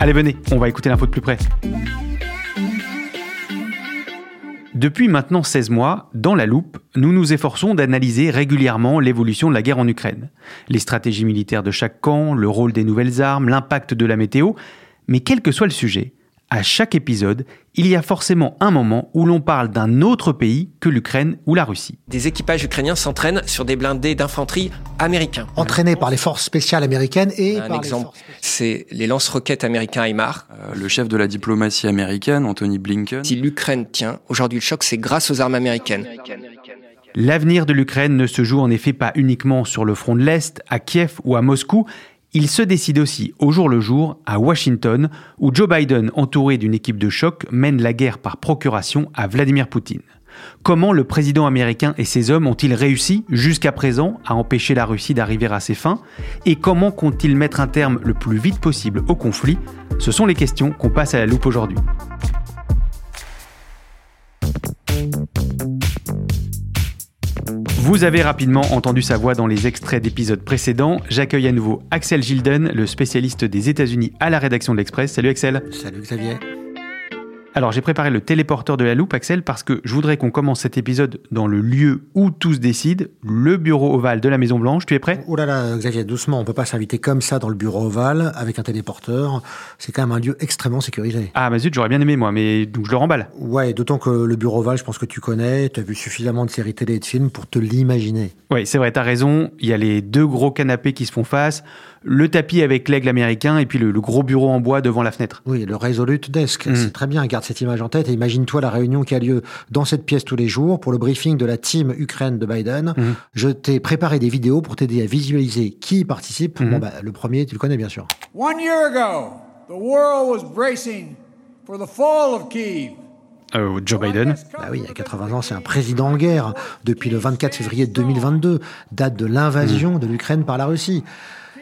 Allez, venez, on va écouter l'info de plus près. Depuis maintenant 16 mois, dans la loupe, nous nous efforçons d'analyser régulièrement l'évolution de la guerre en Ukraine. Les stratégies militaires de chaque camp, le rôle des nouvelles armes, l'impact de la météo. Mais quel que soit le sujet, à chaque épisode, il y a forcément un moment où l'on parle d'un autre pays que l'Ukraine ou la Russie. Des équipages ukrainiens s'entraînent sur des blindés d'infanterie américains. Entraînés par les forces spéciales américaines et Un par exemple, c'est les lance-roquettes américains HIMARS. Euh, le chef de la diplomatie américaine, Anthony Blinken. Si l'Ukraine tient, aujourd'hui le choc, c'est grâce aux armes américaines. L'avenir de l'Ukraine ne se joue en effet pas uniquement sur le front de l'Est, à Kiev ou à Moscou, il se décide aussi au jour le jour à Washington, où Joe Biden, entouré d'une équipe de choc, mène la guerre par procuration à Vladimir Poutine. Comment le président américain et ses hommes ont-ils réussi jusqu'à présent à empêcher la Russie d'arriver à ses fins? Et comment comptent-ils mettre un terme le plus vite possible au conflit? Ce sont les questions qu'on passe à la loupe aujourd'hui. Vous avez rapidement entendu sa voix dans les extraits d'épisodes précédents. J'accueille à nouveau Axel Gilden, le spécialiste des États-Unis à la rédaction de l'Express. Salut Axel. Salut Xavier. Alors j'ai préparé le téléporteur de la loupe, Axel, parce que je voudrais qu'on commence cet épisode dans le lieu où tout se décide, le bureau ovale de la Maison Blanche. Tu es prêt? Oh là là, Xavier, doucement, on peut pas s'inviter comme ça dans le bureau ovale avec un téléporteur. C'est quand même un lieu extrêmement sécurisé. Ah bah zut, j'aurais bien aimé moi, mais donc je le remballe. Ouais, d'autant que le bureau ovale, je pense que tu connais, tu as vu suffisamment de séries télé et de films pour te l'imaginer. Oui, c'est vrai, t'as raison. Il y a les deux gros canapés qui se font face, le tapis avec l'aigle américain et puis le, le gros bureau en bois devant la fenêtre. Oui, le Resolute Desk, Mm. c'est très bien, garde cette image en tête et imagine-toi la réunion qui a lieu dans cette pièce tous les jours pour le briefing de la team Ukraine de Biden. Mhm. Je t'ai préparé des vidéos pour t'aider à visualiser qui y participe. Mhm. Bon, bah, le premier, tu le connais bien sûr. One year ago, the world was bracing for the fall of Kiev. Euh, Joe Biden. Bah oui, il y a 80 ans, c'est un président en guerre depuis le 24 février 2022, date de l'invasion de l'Ukraine par la Russie.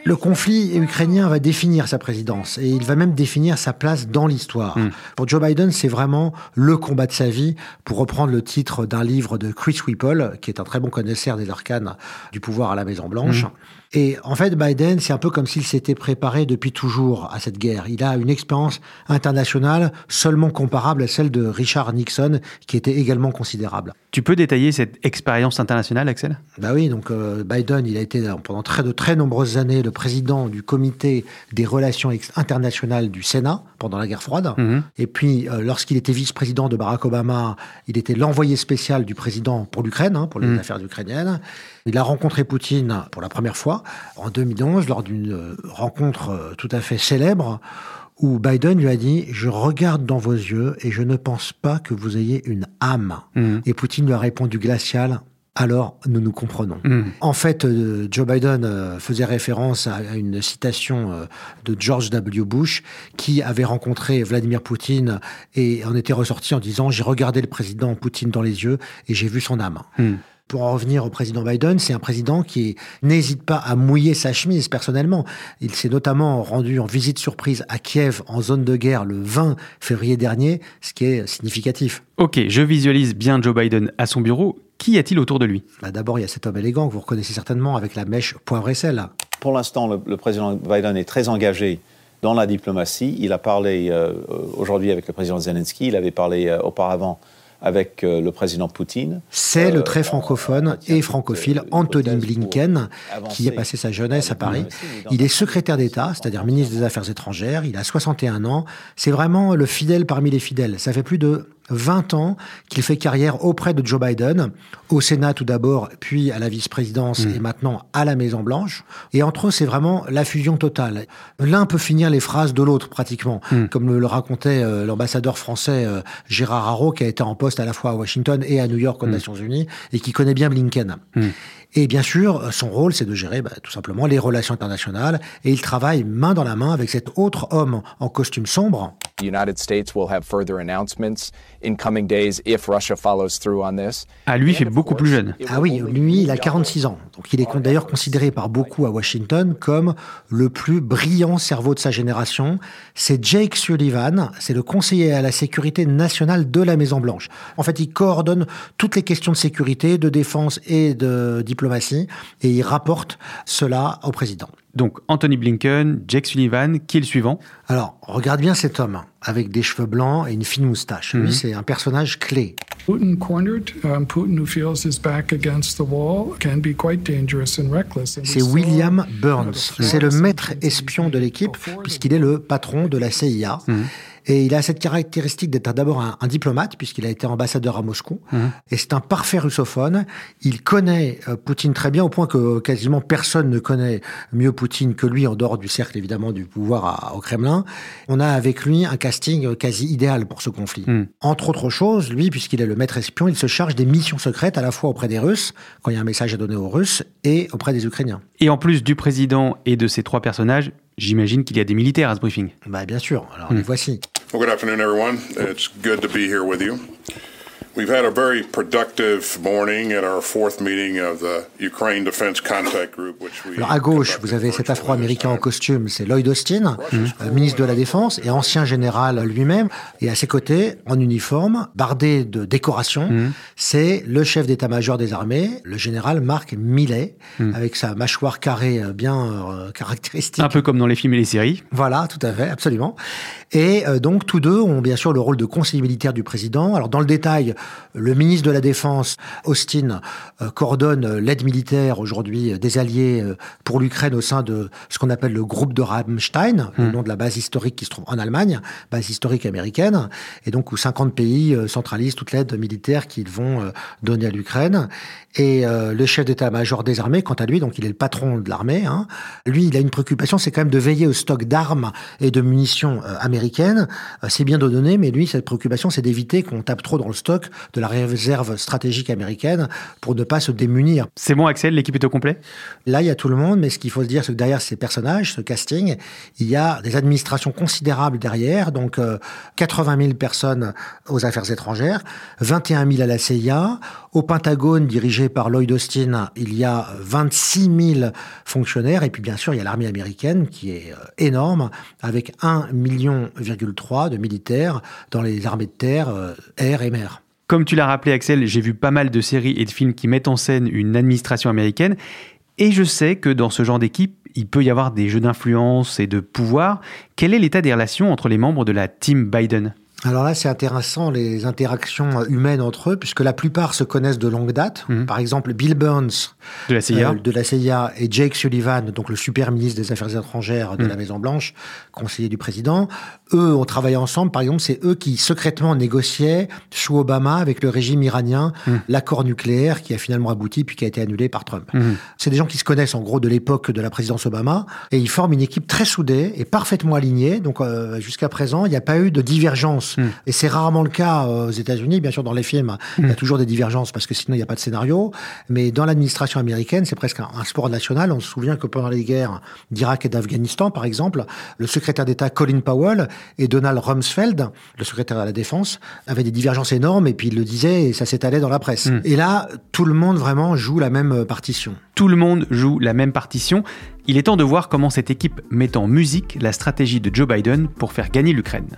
Le conflit ukrainien va définir sa présidence et il va même définir sa place dans l'histoire. Pour Joe Biden, c'est vraiment le combat de sa vie, pour reprendre le titre d'un livre de Chris Whipple, qui est un très bon connaisseur des arcanes du pouvoir à la Maison Blanche. Et en fait, Biden, c'est un peu comme s'il s'était préparé depuis toujours à cette guerre. Il a une expérience internationale seulement comparable à celle de Richard Nixon, qui était également considérable. Tu peux détailler cette expérience internationale, Axel? Bah oui, donc euh, Biden, il a été euh, pendant très, de très nombreuses années le président du comité des relations internationales du Sénat pendant la guerre froide. Mhm. Et puis, euh, lorsqu'il était vice-président de Barack Obama, il était l'envoyé spécial du président pour l'Ukraine, hein, pour les Mhm. affaires ukrainiennes. Il a rencontré Poutine pour la première fois en 2011 lors d'une euh, rencontre euh, tout à fait célèbre où Biden lui a dit « Je regarde dans vos yeux et je ne pense pas que vous ayez une âme Mhm. Et Poutine lui a répondu glacial alors nous nous comprenons. Mhm. En fait, euh, Joe Biden euh, faisait référence à, une citation euh, de George W. Bush qui avait rencontré Vladimir Poutine et en était ressorti en disant j'ai regardé le président Poutine dans les yeux et j'ai vu son âme. Mhm. Pour en revenir au président Biden, c'est un président qui n'hésite pas à mouiller sa chemise personnellement. Il s'est notamment rendu en visite surprise à Kiev en zone de guerre le 20 février dernier, ce qui est significatif. Ok, je visualise bien Joe Biden à son bureau. Qui a-t-il autour de lui? Bah, D'abord, il y a cet homme élégant que vous reconnaissez certainement avec la mèche poivre et sel. Pour l'instant, le, le, président Biden est très engagé dans la diplomatie. Il a parlé euh, aujourd'hui avec le président Zelensky, il avait parlé euh, auparavant avec euh, le président Poutine. C'est le très francophone et francophile Anthony Blinken qui a passé sa jeunesse à Paris. Il est secrétaire d'État, c'est-à-dire ministre des Affaires étrangères. Il a 61 ans. C'est vraiment le fidèle parmi les fidèles. Ça fait plus de 20 ans qu'il fait carrière auprès de Joe Biden, au Sénat tout d'abord, puis à la vice-présidence et maintenant à la Maison-Blanche. Et entre eux, c'est vraiment la fusion totale. L'un peut finir les phrases de l'autre pratiquement, comme le racontait euh, l'ambassadeur français euh, Gérard Haro, qui a été en poste à la fois à Washington et à New York aux Nations Unies, et qui connaît bien Blinken. Et bien sûr, son rôle, c'est de gérer bah, tout simplement les relations internationales. Et il travaille main dans la main avec cet autre homme en costume sombre. The United States will have further announcements in coming days if Russia follows through on this. Ah, lui, il fait beaucoup plus jeune. Ah oui, lui, il a 46 ans. Donc il est d'ailleurs considéré par beaucoup à Washington comme le plus brillant cerveau de sa génération. C'est Jake Sullivan, c'est le conseiller à la sécurité nationale de la Maison-Blanche. En fait, il coordonne toutes les questions de sécurité, de défense et de diplomatie, et il rapporte cela au président. Donc Anthony Blinken, Jake Sullivan, qui est le suivant? Alors, regarde bien cet homme, avec des cheveux blancs et une fine moustache. Lui, c'est un personnage clé. Putin cornered, um, Putin who feels his back against the wall can be quite dangerous and reckless. C'est William Burns. C'est le maître espion de l'équipe, puisqu'il est le patron de la CIA. Et il a cette caractéristique d'être d'abord un, un, diplomate, puisqu'il a été ambassadeur à Moscou. Mmh. Et c'est un parfait russophone. Il connaît euh, Poutine très bien, au point que quasiment personne ne connaît mieux Poutine que lui, en dehors du cercle évidemment du pouvoir à, au Kremlin. On a avec lui un casting quasi idéal pour ce conflit. Mmh. Entre autres choses, lui, puisqu'il est le maître espion, il se charge des missions secrètes à la fois auprès des Russes, quand il y a un message à donner aux Russes, et auprès des Ukrainiens. Et en plus du président et de ces trois personnages, j'imagine qu'il y a des militaires à ce briefing. Bah bien sûr, alors mmh. les voici. Well, good afternoon, everyone. It's good to be here with you. We've had a very productive morning at our fourth meeting of the Ukraine Defense Contact Group, which we Alors à gauche, vous avez cet Afro-Américain en costume, c'est Lloyd Austin, mmh. euh, ministre de la Défense et ancien général lui-même. Et à ses côtés, en uniforme, bardé de décorations, mmh. c'est le chef d'état-major des armées, le général Mark Milley, mmh. avec sa mâchoire carrée bien euh, caractéristique. Un peu comme dans les films et les séries. Voilà, tout à fait, absolument. Et euh, donc tous deux ont bien sûr le rôle de conseiller militaire du président. Alors dans le détail, le ministre de la Défense, Austin, euh, coordonne l'aide militaire aujourd'hui des alliés euh, pour l'Ukraine au sein de ce qu'on appelle le groupe de Rammstein, mmh. le nom de la base historique qui se trouve en Allemagne, base historique américaine, et donc où 50 pays euh, centralisent toute l'aide militaire qu'ils vont euh, donner à l'Ukraine. Et euh, le chef d'état-major des armées, quant à lui, donc il est le patron de l'armée, hein, lui, il a une préoccupation, c'est quand même de veiller au stock d'armes et de munitions euh, américaines. Euh, c'est bien de donner, mais lui, cette préoccupation, c'est d'éviter qu'on tape trop dans le stock de la réserve stratégique américaine pour ne pas se démunir. C'est bon, Axel, l'équipe est au complet? Là, il y a tout le monde, mais ce qu'il faut se dire, c'est que derrière ces personnages, ce casting, il y a des administrations considérables derrière, donc euh, 80 000 personnes aux affaires étrangères, 21 000 à la CIA, au Pentagone, dirigé par Lloyd Austin, il y a 26 000 fonctionnaires. Et puis, bien sûr, il y a l'armée américaine qui est énorme, avec 1,3 million de militaires dans les armées de terre, air et mer. Comme tu l'as rappelé, Axel, j'ai vu pas mal de séries et de films qui mettent en scène une administration américaine. Et je sais que dans ce genre d'équipe, il peut y avoir des jeux d'influence et de pouvoir. Quel est l'état des relations entre les membres de la team Biden? Alors là, c'est intéressant les interactions humaines entre eux, puisque la plupart se connaissent de longue date. Mmh. Par exemple, Bill Burns de la, CIA. Euh, de la CIA et Jake Sullivan, donc le super ministre des Affaires étrangères de mmh. la Maison Blanche, conseiller du président. Eux ont travaillé ensemble. Par exemple, c'est eux qui secrètement négociaient sous Obama avec le régime iranien mmh. l'accord nucléaire qui a finalement abouti puis qui a été annulé par Trump. C'est des gens qui se connaissent en gros de l'époque de la présidence Obama et ils forment une équipe très soudée et parfaitement alignée. Donc euh, jusqu'à présent, il n'y a pas eu de divergence Mmh. Et c'est rarement le cas aux États-Unis. Bien sûr, dans les films, mmh. il y a toujours des divergences parce que sinon il n'y a pas de scénario. Mais dans l'administration américaine, c'est presque un, un, sport national. On se souvient que pendant les guerres d'Irak et d'Afghanistan, par exemple, le secrétaire d'État Colin Powell et Donald Rumsfeld, le secrétaire à la Défense, avaient des divergences énormes et puis ils le disaient et ça s'étalait dans la presse. Mmh. Et là, tout le monde vraiment joue la même partition. Tout le monde joue la même partition. Il est temps de voir comment cette équipe met en musique la stratégie de Joe Biden pour faire gagner l'Ukraine.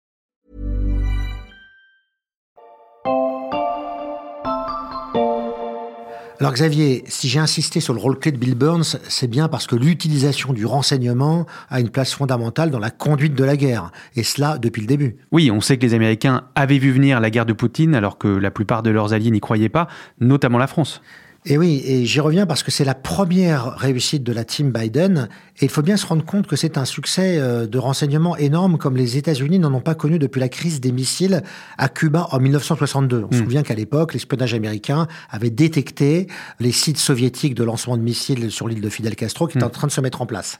Alors Xavier, si j'ai insisté sur le rôle clé de Bill Burns, c'est bien parce que l'utilisation du renseignement a une place fondamentale dans la conduite de la guerre, et cela depuis le début. Oui, on sait que les Américains avaient vu venir la guerre de Poutine alors que la plupart de leurs alliés n'y croyaient pas, notamment la France. Et oui, et j'y reviens parce que c'est la première réussite de la team Biden, et il faut bien se rendre compte que c'est un succès euh, de renseignement énorme comme les États-Unis n'en ont pas connu depuis la crise des missiles à Cuba en 1962. On se souvient qu'à l'époque, l'espionnage américain avait détecté les sites soviétiques de lancement de missiles sur l'île de Fidel Castro qui étaient en train de se mettre en place.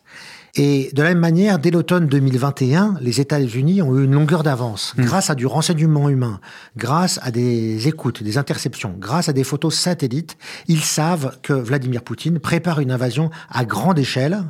Et de la même manière, dès l'automne 2021, les États-Unis ont eu une longueur d'avance grâce à du renseignement humain, grâce à des écoutes, des interceptions, grâce à des photos satellites. Ils savent que Vladimir Poutine prépare une invasion à grande échelle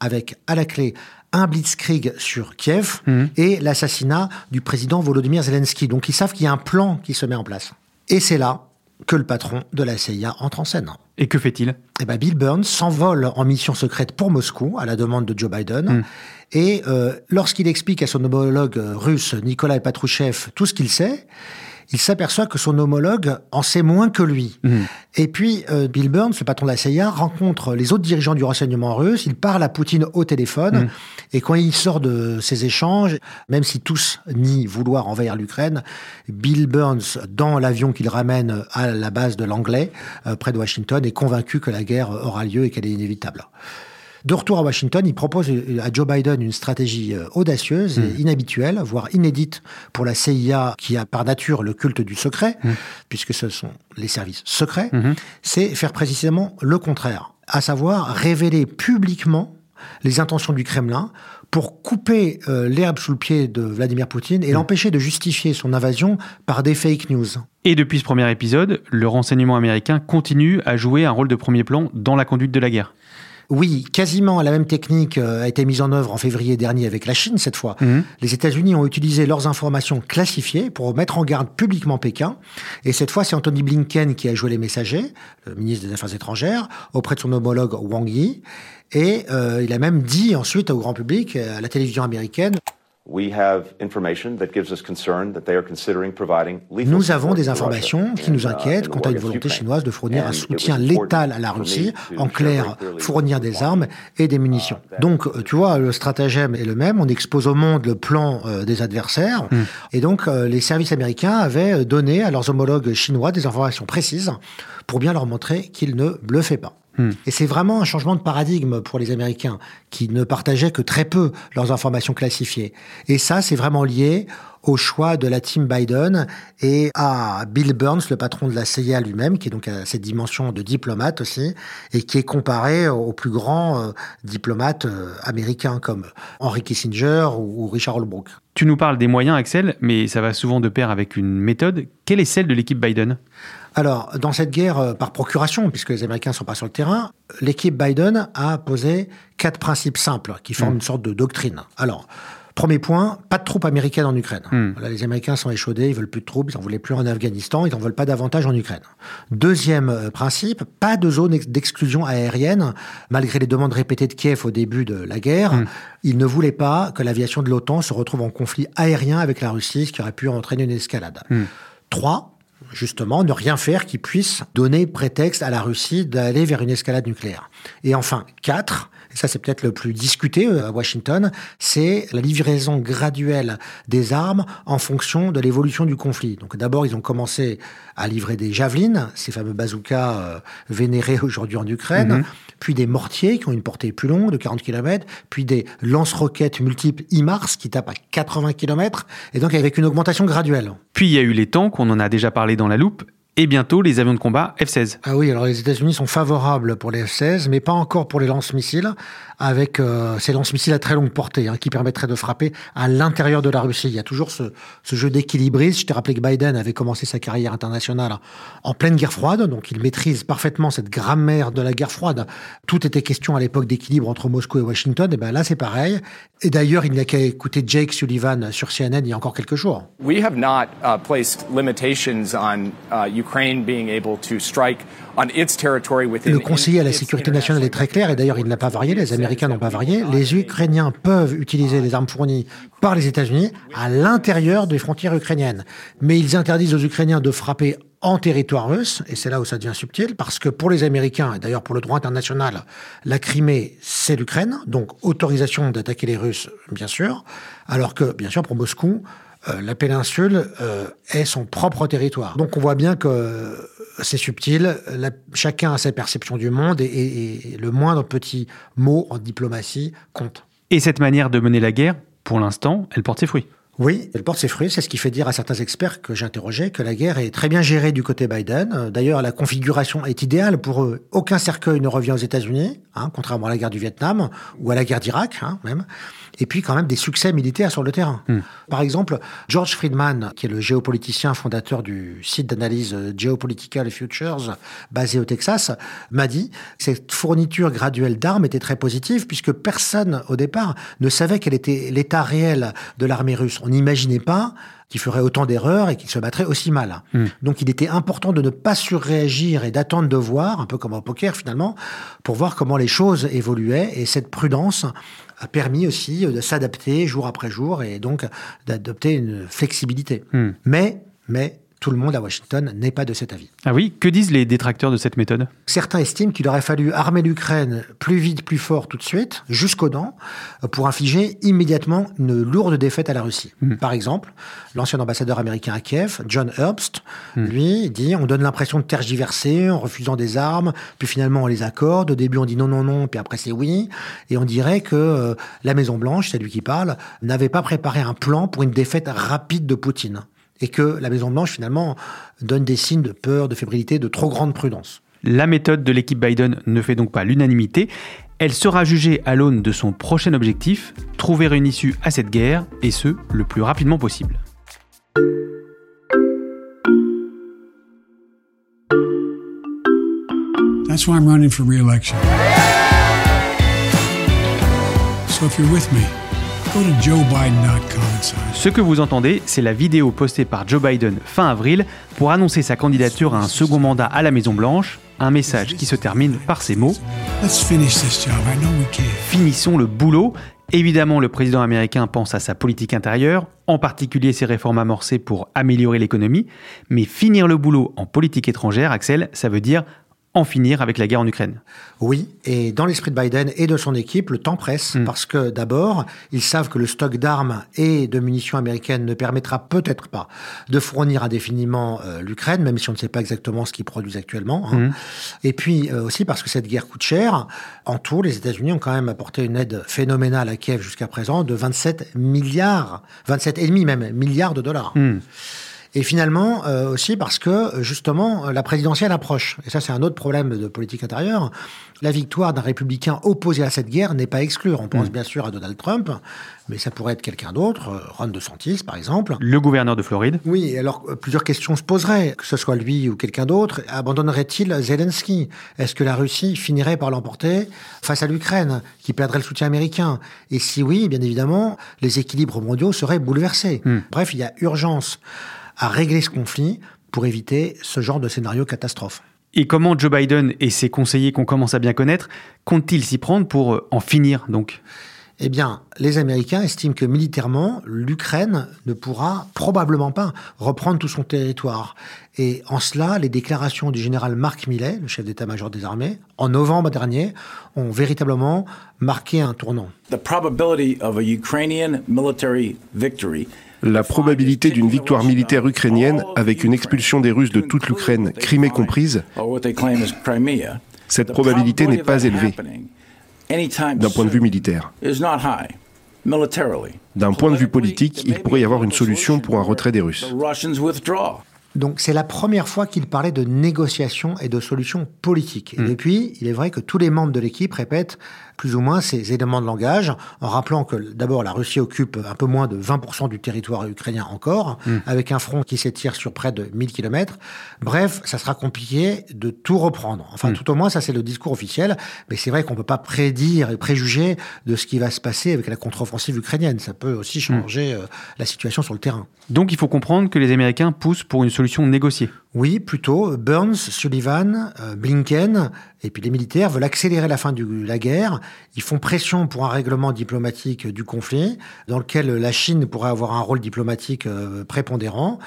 avec à la clé un blitzkrieg sur Kiev et l'assassinat du président Volodymyr Zelensky. Donc ils savent qu'il y a un plan qui se met en place. Et c'est là que le patron de la CIA entre en scène. Et que fait-il? Eh ben Bill Burns s'envole en mission secrète pour Moscou à la demande de Joe Biden. Et euh, lorsqu'il explique à son homologue russe Nikolai Patrouchev tout ce qu'il sait, il s'aperçoit que son homologue en sait moins que lui. Et puis, euh, Bill Burns, le patron de la CIA, rencontre les autres dirigeants du renseignement russe, il parle à Poutine au téléphone, et quand il sort de ces échanges, même si tous nient vouloir envahir l'Ukraine, Bill Burns, dans l'avion qu'il ramène à la base de l'Anglais, euh, près de Washington, est convaincu que la guerre aura lieu et qu'elle est inévitable. De retour à Washington, il propose à Joe Biden une stratégie euh, audacieuse et inhabituelle, voire inédite pour la CIA qui a par nature le culte du secret, puisque ce sont les services secrets, c'est faire précisément le contraire, à savoir révéler publiquement les intentions du Kremlin pour couper euh, l'herbe sous le pied de Vladimir Poutine et l'empêcher de justifier son invasion par des fake news. Et depuis ce premier épisode, le renseignement américain continue à jouer un rôle de premier plan dans la conduite de la guerre. Oui, quasiment la même technique euh, a été mise en œuvre en février dernier avec la Chine cette fois. Les États-Unis ont utilisé leurs informations classifiées pour mettre en garde publiquement Pékin. Et cette fois, c'est Anthony Blinken qui a joué les messagers, le ministre des Affaires étrangères, auprès de son homologue Wang Yi. Et euh, il a même dit ensuite au grand public, euh, à la télévision américaine, nous avons des informations qui nous inquiètent quant à une volonté chinoise de fournir un soutien létal à la Russie, en clair, fournir des armes et des munitions. Donc, euh, tu vois, le stratagème est le même, on expose au monde le plan euh, des adversaires, et donc euh, les services américains avaient donné à leurs homologues chinois des informations précises pour bien leur montrer qu'ils ne bluffaient pas. Et c'est vraiment un changement de paradigme pour les Américains, qui ne partageaient que très peu leurs informations classifiées. Et ça, c'est vraiment lié au choix de la team Biden et à Bill Burns, le patron de la CIA lui-même, qui est donc à cette dimension de diplomate aussi, et qui est comparé aux plus grands euh, diplomates euh, américains comme Henry Kissinger ou, ou Richard Holbrooke. Tu nous parles des moyens, Axel, mais ça va souvent de pair avec une méthode. Quelle est celle de l'équipe Biden? Alors, dans cette guerre euh, par procuration, puisque les Américains ne sont pas sur le terrain, l'équipe Biden a posé quatre principes simples qui forment une sorte de doctrine. Alors, premier point, pas de troupes américaines en Ukraine. Voilà, les Américains sont échaudés, ils veulent plus de troupes, ils n'en voulaient plus en Afghanistan, ils n'en veulent pas davantage en Ukraine. Deuxième euh, principe, pas de zone ex- d'exclusion aérienne, malgré les demandes répétées de Kiev au début de la guerre. Ils ne voulaient pas que l'aviation de l'OTAN se retrouve en conflit aérien avec la Russie, ce qui aurait pu entraîner une escalade. Trois, justement, ne rien faire qui puisse donner prétexte à la Russie d'aller vers une escalade nucléaire. Et enfin, quatre, ça c'est peut-être le plus discuté euh, à Washington, c'est la livraison graduelle des armes en fonction de l'évolution du conflit. Donc d'abord, ils ont commencé à livrer des javelines, ces fameux bazookas euh, vénérés aujourd'hui en Ukraine, Mhm. puis des mortiers qui ont une portée plus longue, de 40 km, puis des lance-roquettes multiples IMARS qui tapent à 80 km, et donc avec une augmentation graduelle. Puis il y a eu les tanks, on en a déjà parlé dans la loupe. Et bientôt les avions de combat F-16. Ah oui, alors les États-Unis sont favorables pour les F-16, mais pas encore pour les lance-missiles, avec euh, ces lance-missiles à très longue portée, hein, qui permettraient de frapper à l'intérieur de la Russie. Il y a toujours ce, ce jeu d'équilibrisme. Je t'ai rappelé que Biden avait commencé sa carrière internationale en pleine guerre froide, donc il maîtrise parfaitement cette grammaire de la guerre froide. Tout était question à l'époque d'équilibre entre Moscou et Washington, et ben là c'est pareil. Et d'ailleurs, il n'y a qu'à écouter Jake Sullivan sur CNN il y a encore quelques jours. We have not uh, placed limitations on uh, Ukraine being able to strike on its territory within Le conseiller à la sécurité nationale est très clair et d'ailleurs il n'a pas varié, les Américains n'ont pas varié. Les Ukrainiens peuvent utiliser les armes fournies par les États-Unis à l'intérieur des frontières ukrainiennes. Mais ils interdisent aux Ukrainiens de frapper en territoire russe, et c'est là où ça devient subtil, parce que pour les Américains, et d'ailleurs pour le droit international, la Crimée, c'est l'Ukraine, donc autorisation d'attaquer les Russes, bien sûr, alors que, bien sûr, pour Moscou, euh, la péninsule euh, est son propre territoire. Donc on voit bien que c'est subtil, chacun a sa perception du monde, et- et le moindre petit mot en diplomatie compte. Et cette manière de mener la guerre, pour l'instant, elle porte ses fruits. Oui, elle porte ses fruits. C'est ce qui fait dire à certains experts que j'ai interrogés que la guerre est très bien gérée du côté Biden. D'ailleurs, la configuration est idéale pour eux. Aucun cercueil ne revient aux États-Unis, hein, contrairement à la guerre du Vietnam ou à la guerre d'Irak, hein, même. Et puis quand même des succès militaires sur le terrain. Par exemple, George Friedman, qui est le géopoliticien fondateur du site d'analyse Geopolitical Futures, basé au Texas, m'a dit que cette fourniture graduelle d'armes était très positive puisque personne au départ ne savait quel était l'état réel de l'armée russe. On n'imaginait pas qu'il ferait autant d'erreurs et qu'il se battrait aussi mal. Donc il était important de ne pas surréagir et d'attendre de voir, un peu comme au poker finalement, pour voir comment les choses évoluaient. Et cette prudence a permis aussi de s'adapter jour après jour et donc d'adopter une flexibilité. Hmm. Mais, mais, tout le monde à Washington n'est pas de cet avis. Ah oui, que disent les détracteurs de cette méthode? Certains estiment qu'il aurait fallu armer l'Ukraine plus vite, plus fort tout de suite, jusqu'aux dents, pour infliger immédiatement une lourde défaite à la Russie. Par exemple, l'ancien ambassadeur américain à Kiev, John Herbst, lui dit on donne l'impression de tergiverser en refusant des armes, puis finalement on les accorde. Au début on dit non, non, non, puis après c'est oui. Et on dirait que euh, la Maison Blanche, c'est lui qui parle, n'avait pas préparé un plan pour une défaite rapide de Poutine. Et que la Maison Blanche finalement donne des signes de peur, de fébrilité, de trop grande prudence. La méthode de l'équipe Biden ne fait donc pas l'unanimité. Elle sera jugée à l'aune de son prochain objectif, trouver une issue à cette guerre, et ce, le plus rapidement possible. That's why I'm running for re-election. So if you're with me, Ce que vous entendez, c'est la vidéo postée par Joe Biden fin avril pour annoncer sa candidature à un second mandat à la Maison-Blanche, un message qui se termine par ces mots. Finissons le boulot. Évidemment, le président américain pense à sa politique intérieure, en particulier ses réformes amorcées pour améliorer l'économie, mais finir le boulot en politique étrangère, Axel, ça veut dire en finir avec la guerre en Ukraine. Oui, et dans l'esprit de Biden et de son équipe, le temps presse, parce que d'abord, ils savent que le stock d'armes et de munitions américaines ne permettra peut-être pas de fournir indéfiniment euh, l'Ukraine, même si on ne sait pas exactement ce qu'ils produisent actuellement. hein. Mhm. Et puis euh, aussi parce que cette guerre coûte cher. En tout, les États-Unis ont quand même apporté une aide phénoménale à Kiev jusqu'à présent de 27 milliards, 27 et demi même milliards de dollars. Hmm. Et finalement, euh, aussi parce que, justement, la présidentielle approche. Et ça, c'est un autre problème de politique intérieure. La victoire d'un républicain opposé à cette guerre n'est pas exclue. On pense Mm. bien sûr à Donald Trump, mais ça pourrait être quelqu'un d'autre, euh, Ron DeSantis, par exemple. Le gouverneur de Floride. Oui, alors euh, plusieurs questions se poseraient, que ce soit lui ou quelqu'un d'autre. Abandonnerait-il Zelensky? Est-ce que la Russie finirait par l'emporter face à l'Ukraine, qui perdrait le soutien américain? Et si oui, bien évidemment, les équilibres mondiaux seraient bouleversés. Hmm. Bref, il y a urgence à régler ce conflit pour éviter ce genre de scénario catastrophe. Et comment Joe Biden et ses conseillers qu'on commence à bien connaître comptent-ils s'y prendre pour euh, en finir donc? Eh bien, les Américains estiment que militairement, l'Ukraine ne pourra probablement pas reprendre tout son territoire. Et en cela, les déclarations du général Mark Milley, le chef d'état-major des armées, en novembre dernier, ont véritablement marqué un tournant. The probability of a Ukrainian military victory La probabilité d'une victoire militaire ukrainienne avec une expulsion des Russes de toute l'Ukraine, Crimée comprise, cette probabilité n'est pas élevée d'un point de vue militaire. D'un point de vue politique, il pourrait y avoir une solution pour un retrait des Russes. Donc c'est la première fois qu'il parlait de négociations et de solutions politiques. Et depuis, il est vrai que tous les membres de l'équipe répètent plus ou moins ces éléments de langage, en rappelant que d'abord la Russie occupe un peu moins de 20% du territoire ukrainien encore, Mm. avec un front qui s'étire sur près de 1000 km. Bref, ça sera compliqué de tout reprendre. Enfin, Mm. tout au moins, ça c'est le discours officiel, mais c'est vrai qu'on peut pas prédire et préjuger de ce qui va se passer avec la contre-offensive ukrainienne. Ça peut aussi changer euh, la situation sur le terrain. Donc il faut comprendre que les Américains poussent pour une solution négociée. Oui, plutôt. Burns, Sullivan, euh, Blinken et puis les militaires veulent accélérer la fin de la guerre. Ils font pression pour un règlement diplomatique du conflit, dans lequel la Chine pourrait avoir un rôle diplomatique euh, prépondérant.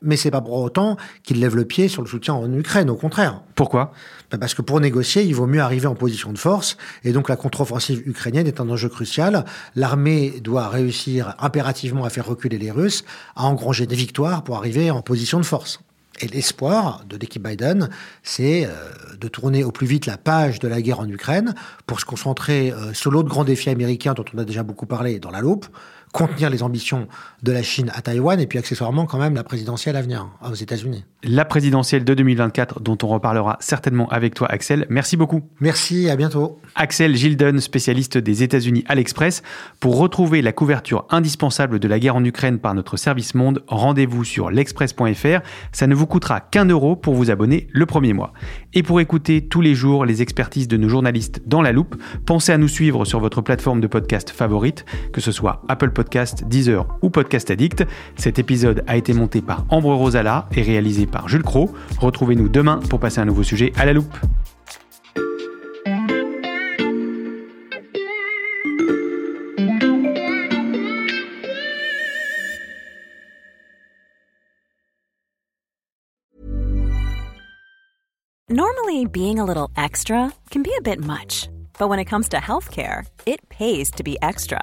Mais c'est pas pour autant qu'ils lèvent le pied sur le soutien en Ukraine, au contraire. Pourquoi? Ben Parce que pour négocier, il vaut mieux arriver en position de force. Et donc la contre-offensive ukrainienne est un enjeu crucial. L'armée doit réussir impérativement à faire reculer les Russes, à engranger des victoires pour arriver en position de force. Et l'espoir de l'équipe Biden, c'est euh, de tourner au plus vite la page de la guerre en Ukraine pour se concentrer euh, sur l'autre grand défi américain dont on a déjà beaucoup parlé dans la loupe, contenir les ambitions de la Chine à Taïwan et puis accessoirement quand même la présidentielle à venir hein, aux États-Unis. La présidentielle de 2024 dont on reparlera certainement avec toi Axel. Merci beaucoup. Merci, à bientôt. Axel Gilden, spécialiste des États-Unis à l'Express. Pour retrouver la couverture indispensable de la guerre en Ukraine par notre service monde, rendez-vous sur l'express.fr. Ça ne vous coûtera qu'un euro pour vous abonner le premier mois. Et pour écouter tous les jours les expertises de nos journalistes dans la loupe, pensez à nous suivre sur votre plateforme de podcast favorite, que ce soit Apple Podcast, Deezer ou Podcast Addict. Cet épisode a été monté par Ambre Rosala et réalisé par Jules Cro. Retrouvez-nous demain pour passer un nouveau sujet à la loupe. Normally, being a little extra can be a bit much, but when it comes to healthcare, it pays to be extra.